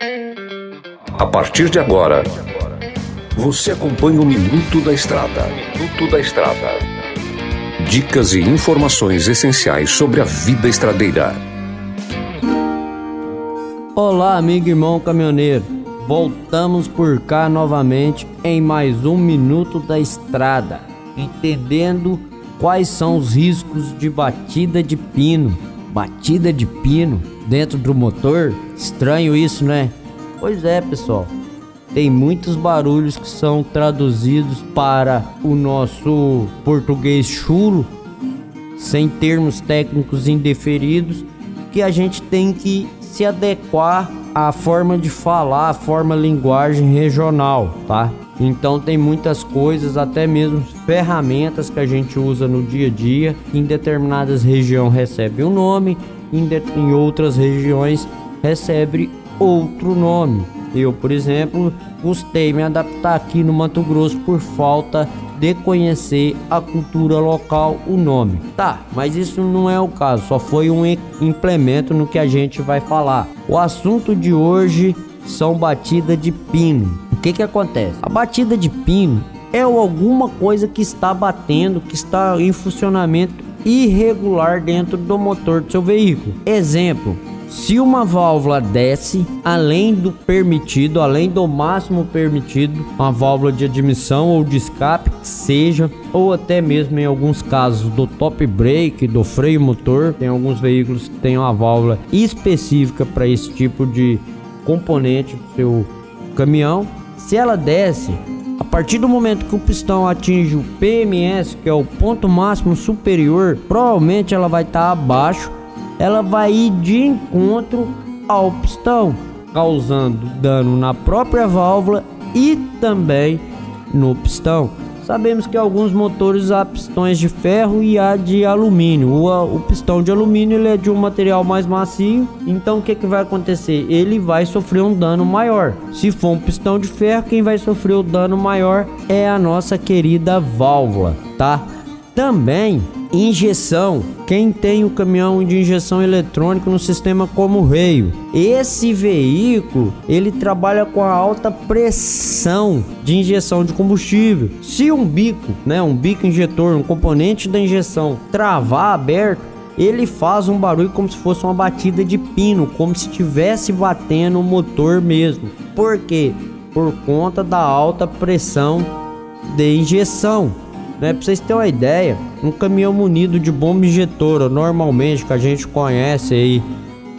A partir de agora, você acompanha o Minuto da Estrada. Minuto da Estrada. Dicas e informações essenciais sobre a vida estradeira. Olá, amigo e irmão caminhoneiro. Voltamos por cá novamente em mais um Minuto da Estrada, entendendo quais são os riscos de batida de pino. Batida de pino dentro do motor? Estranho isso, né? Pois é, pessoal. Tem muitos barulhos que são traduzidos para o nosso português chulo, sem termos técnicos indeferidos, que a gente tem que se adequar à forma de falar, à forma linguagem regional, tá? Então tem muitas coisas, até mesmo ferramentas que a gente usa no dia a dia, em determinadas regiões recebe um nome, em, outras regiões recebe outro nome. Eu, por exemplo, gostei me adaptar aqui no Mato Grosso por falta de conhecer a cultura local, o nome. Tá, mas isso não é o caso, só foi um implemento no que a gente vai falar. O assunto de hoje são batida de pino. O que que acontece? A batida de pino é alguma coisa que está batendo, que está em funcionamento irregular dentro do motor do seu veículo. Exemplo, se uma válvula desce além do permitido, além do máximo permitido, uma válvula de admissão ou de escape, que seja, ou até mesmo em alguns casos do top brake, do freio motor, tem alguns veículos que têm uma válvula específica para esse tipo de componente do seu caminhão. Se ela desce, a partir do momento que o pistão atinge o PMS, que é o ponto máximo superior, provavelmente ela vai estar tá abaixo ela vai ir de encontro ao pistão, causando dano na própria válvula e também no pistão. Sabemos que alguns motores há pistões de ferro e há de alumínio. O, o pistão de alumínio ele é de um material mais macio, então o que, que vai acontecer? Ele vai sofrer um dano maior. Se for um pistão de ferro, quem vai sofrer o dano maior é a nossa querida válvula, tá? Também injeção. Quem tem o caminhão de injeção eletrônica no sistema como Reio. Esse veículo, ele trabalha com a alta pressão de injeção de combustível. Se um bico, né, um bico injetor, um componente da injeção travar aberto, ele faz um barulho como se fosse uma batida de pino, como se estivesse batendo o motor mesmo. Por quê? Por conta da alta pressão de injeção. Né? Pra vocês terem uma ideia, um caminhão munido de bomba injetora, normalmente, que a gente conhece aí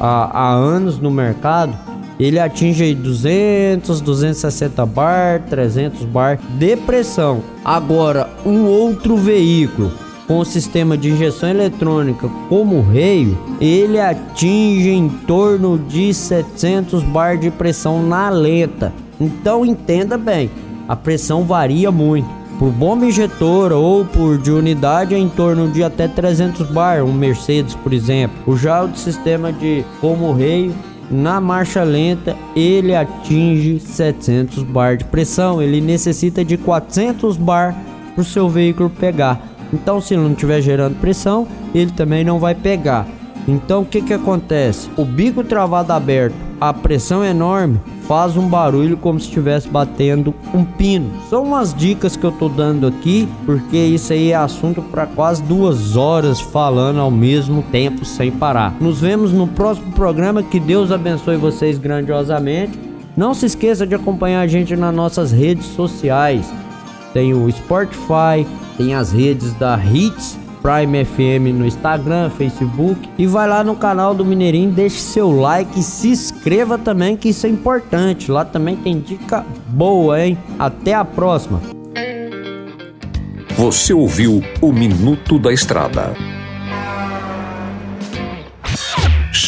há, há anos no mercado, ele atinge aí 200, 260 bar, 300 bar de pressão. Agora, um outro veículo com sistema de injeção eletrônica como Reio, ele atinge em torno de 700 bar de pressão na lenta. Então entenda bem, a pressão varia muito por bomba injetora ou por de unidade em torno de até 300 bar, um Mercedes, por exemplo. O já o sistema de como rei na marcha lenta ele atinge 700 bar de pressão, ele necessita de 400 bar para o seu veículo pegar. Então, se não estiver gerando pressão, ele também não vai pegar. Então, o que que acontece? O bico travado aberto, a pressão é enorme, faz um barulho como se estivesse batendo um pino. São umas dicas que eu tô dando aqui, porque isso aí é assunto para quase duas horas falando ao mesmo tempo sem parar. Nos vemos no próximo programa. Que Deus abençoe vocês grandiosamente. Não se esqueça de acompanhar a gente nas nossas redes sociais. Tem o Spotify, tem as redes da Hits Prime FM no Instagram, Facebook e vai lá no canal do Mineirinho, deixe seu like e se inscreva também, que isso é importante. Lá também tem dica boa, hein? Até a próxima. Você ouviu o Minuto da Estrada.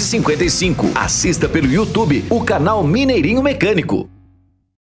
255. Assista pelo YouTube o canal Mineirinho Mecânico.